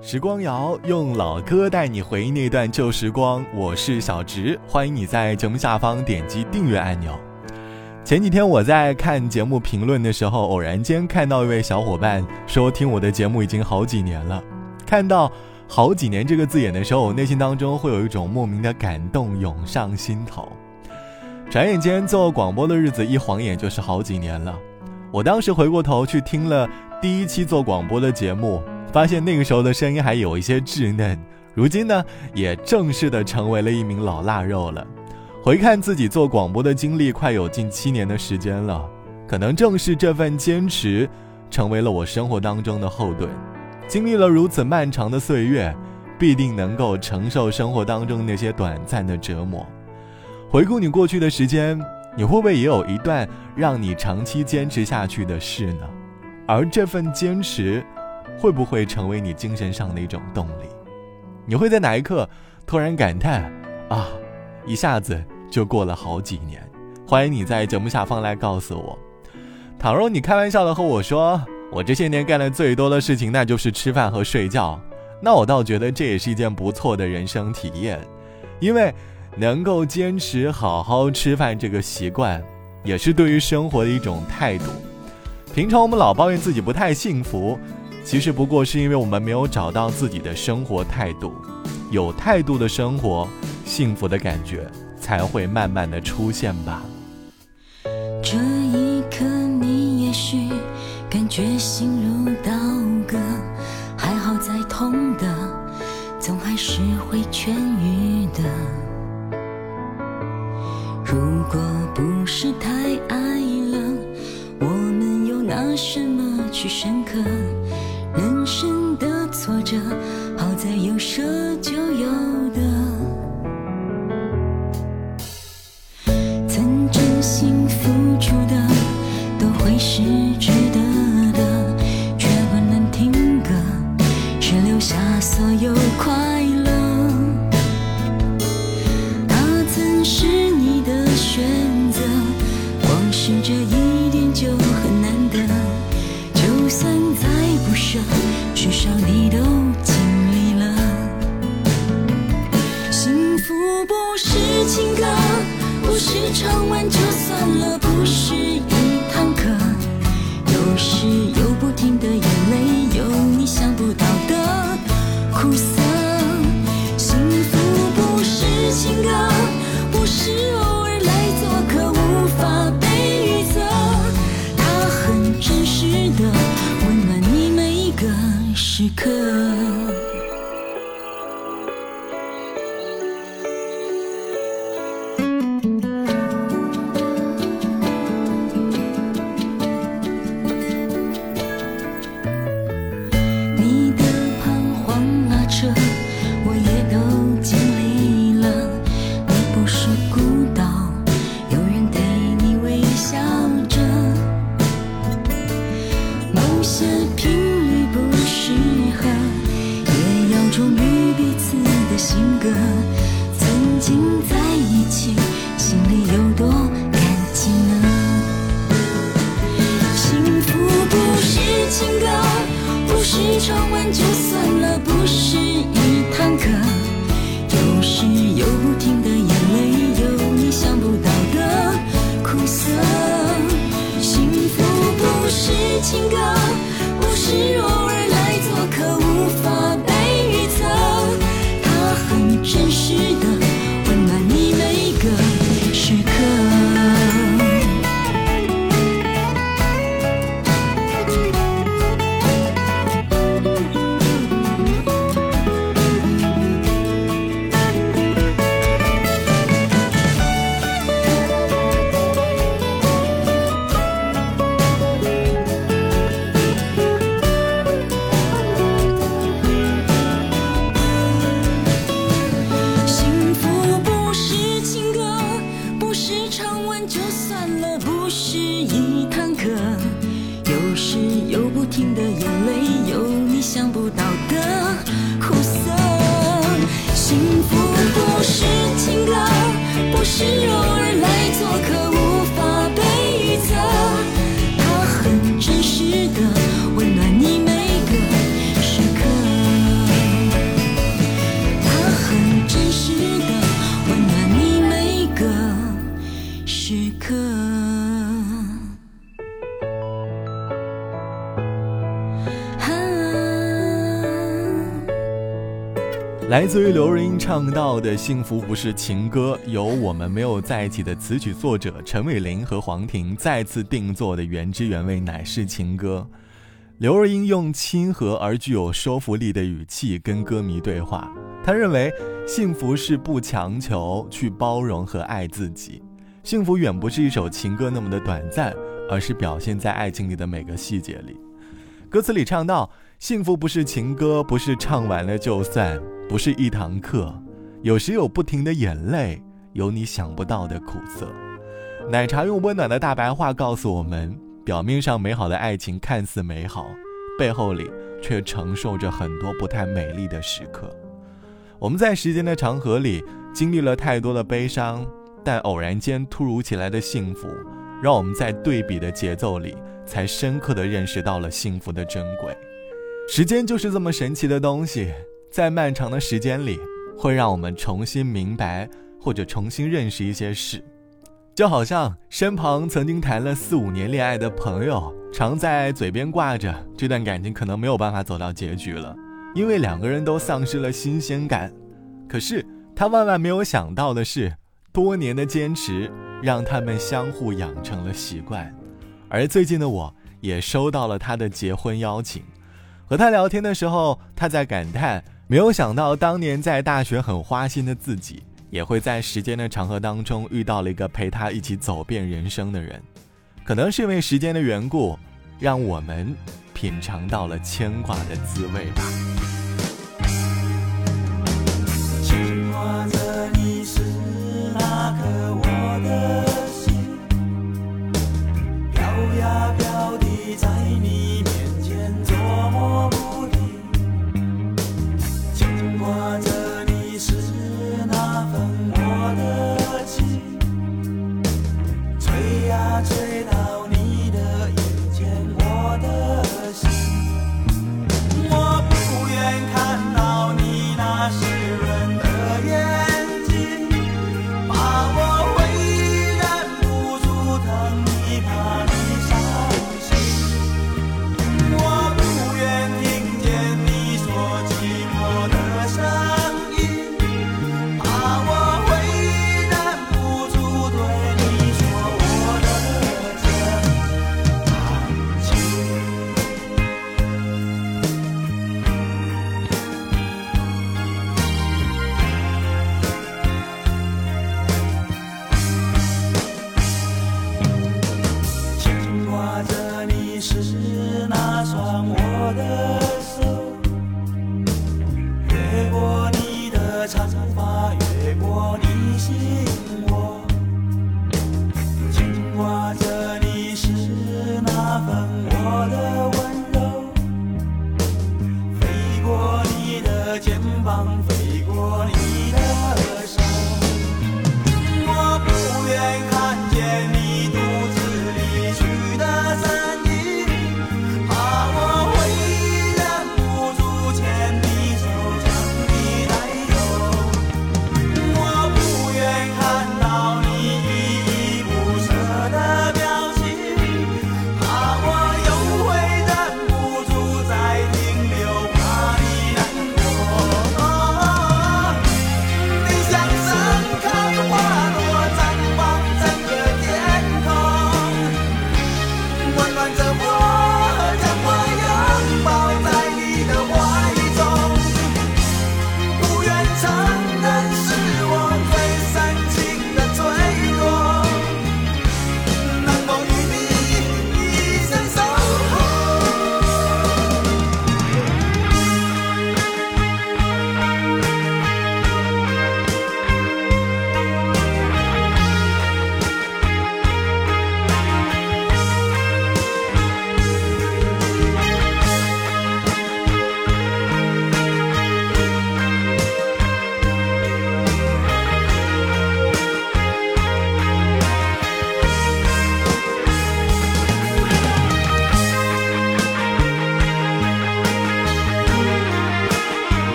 时光谣用老歌带你回忆那段旧时光，我是小植，欢迎你在节目下方点击订阅按钮。前几天我在看节目评论的时候，偶然间看到一位小伙伴说听我的节目已经好几年了。看到“好几年”这个字眼的时候，我内心当中会有一种莫名的感动涌上心头。转眼间做广播的日子一晃眼就是好几年了。我当时回过头去听了第一期做广播的节目。发现那个时候的声音还有一些稚嫩，如今呢，也正式的成为了一名老腊肉了。回看自己做广播的经历，快有近七年的时间了。可能正是这份坚持，成为了我生活当中的后盾。经历了如此漫长的岁月，必定能够承受生活当中那些短暂的折磨。回顾你过去的时间，你会不会也有一段让你长期坚持下去的事呢？而这份坚持。会不会成为你精神上的一种动力？你会在哪一刻突然感叹啊，一下子就过了好几年？欢迎你在节目下方来告诉我。倘若你开玩笑的和我说，我这些年干的最多的事情那就是吃饭和睡觉，那我倒觉得这也是一件不错的人生体验，因为能够坚持好好吃饭这个习惯，也是对于生活的一种态度。平常我们老抱怨自己不太幸福。其实不过是因为我们没有找到自己的生活态度，有态度的生活，幸福的感觉才会慢慢的出现吧。这一刻，你也许感觉心如刀割，还好再痛的，总还是会痊愈的。如果不是太爱了，我们又拿什么去深刻？人生的挫折，好在有舍就有得。是唱完就算了，不是一堂课。有时有不停的眼泪，有你想不到的苦涩。幸福不是情歌，是偶尔来来自于刘若英唱到的《幸福不是情歌》，由我们没有在一起的词曲作者陈伟霆和黄婷再次定做的原汁原味乃是情歌。刘若英用亲和而具有说服力的语气跟歌迷对话，她认为幸福是不强求，去包容和爱自己。幸福远不是一首情歌那么的短暂，而是表现在爱情里的每个细节里。歌词里唱到：“幸福不是情歌，不是唱完了就算。”不是一堂课，有时有不停的眼泪，有你想不到的苦涩。奶茶用温暖的大白话告诉我们：表面上美好的爱情看似美好，背后里却承受着很多不太美丽的时刻。我们在时间的长河里经历了太多的悲伤，但偶然间突如其来的幸福，让我们在对比的节奏里，才深刻的认识到了幸福的珍贵。时间就是这么神奇的东西。在漫长的时间里，会让我们重新明白或者重新认识一些事，就好像身旁曾经谈了四五年恋爱的朋友，常在嘴边挂着这段感情可能没有办法走到结局了，因为两个人都丧失了新鲜感。可是他万万没有想到的是，多年的坚持让他们相互养成了习惯。而最近的我也收到了他的结婚邀请，和他聊天的时候，他在感叹。没有想到，当年在大学很花心的自己，也会在时间的长河当中遇到了一个陪他一起走遍人生的人。可能是因为时间的缘故，让我们品尝到了牵挂的滋味吧。牵挂着你是那颗我的心，飘呀飘的在你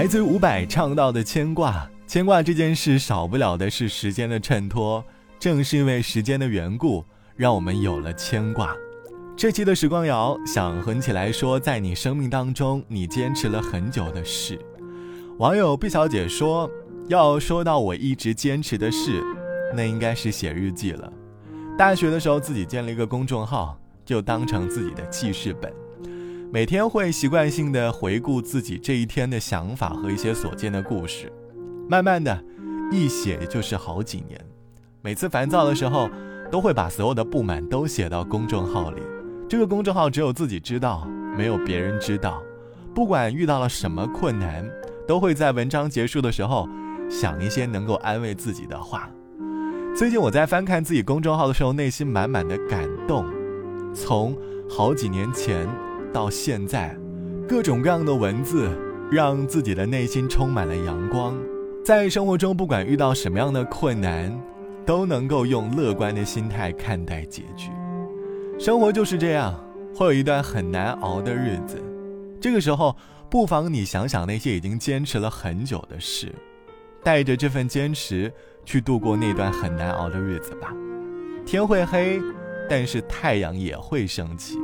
来自伍佰唱到的牵挂，牵挂这件事少不了的是时间的衬托。正是因为时间的缘故，让我们有了牵挂。这期的时光谣想和起来说，在你生命当中你坚持了很久的事。网友毕小姐说，要说到我一直坚持的事，那应该是写日记了。大学的时候自己建了一个公众号，就当成自己的记事本。每天会习惯性的回顾自己这一天的想法和一些所见的故事，慢慢的，一写就是好几年。每次烦躁的时候，都会把所有的不满都写到公众号里。这个公众号只有自己知道，没有别人知道。不管遇到了什么困难，都会在文章结束的时候想一些能够安慰自己的话。最近我在翻看自己公众号的时候，内心满满的感动。从好几年前。到现在，各种各样的文字让自己的内心充满了阳光。在生活中，不管遇到什么样的困难，都能够用乐观的心态看待结局。生活就是这样，会有一段很难熬的日子。这个时候，不妨你想想那些已经坚持了很久的事，带着这份坚持去度过那段很难熬的日子吧。天会黑，但是太阳也会升起。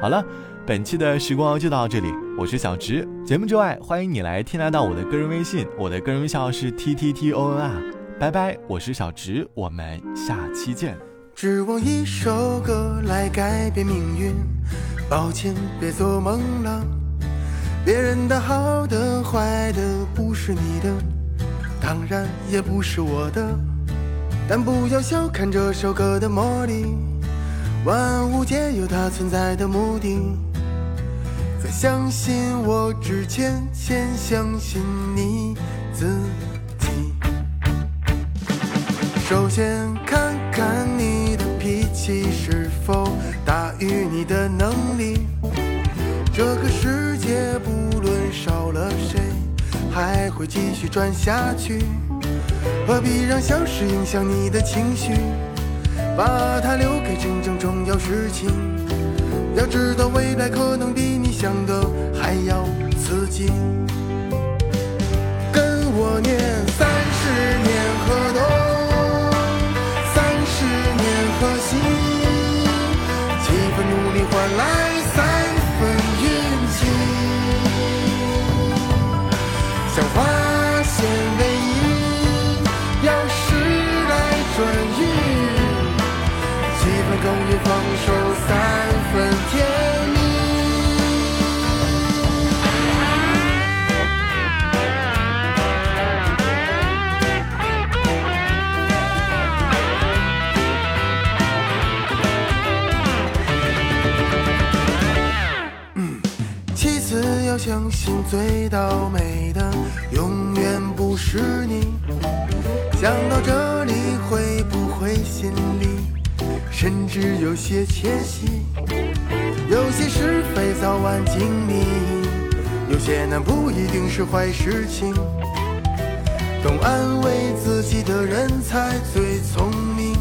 好了。本期的时光就到这里，我是小直。节目之外，欢迎你来添加到我的个人微信，我的个人微信号是 t t t o n r。拜拜，我是小直，我们下期见。指望一首歌来改变命运，抱歉，别做梦了。别人的好的坏的不是你的，当然也不是我的。但不要小看这首歌的魔力，万物皆有它存在的目的。相信我之前，先相信你自己。首先看看你的脾气是否大于你的能力。这个世界不论少了谁，还会继续转下去。何必让小事影响你的情绪？把它留给真正重要事情。要知道有些窃喜？有些是非早晚经历，有些难不一定是坏事情。懂安慰自己的人才最聪明。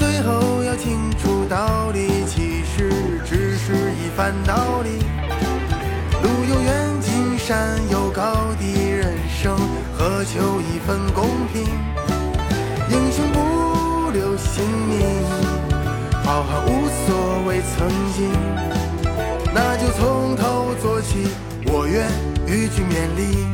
最后要清楚道理，其实只是一。番道理，路有远近，山有高低，人生何求一份公平？姓名，好汉无所谓曾经。那就从头做起，我愿与君勉励。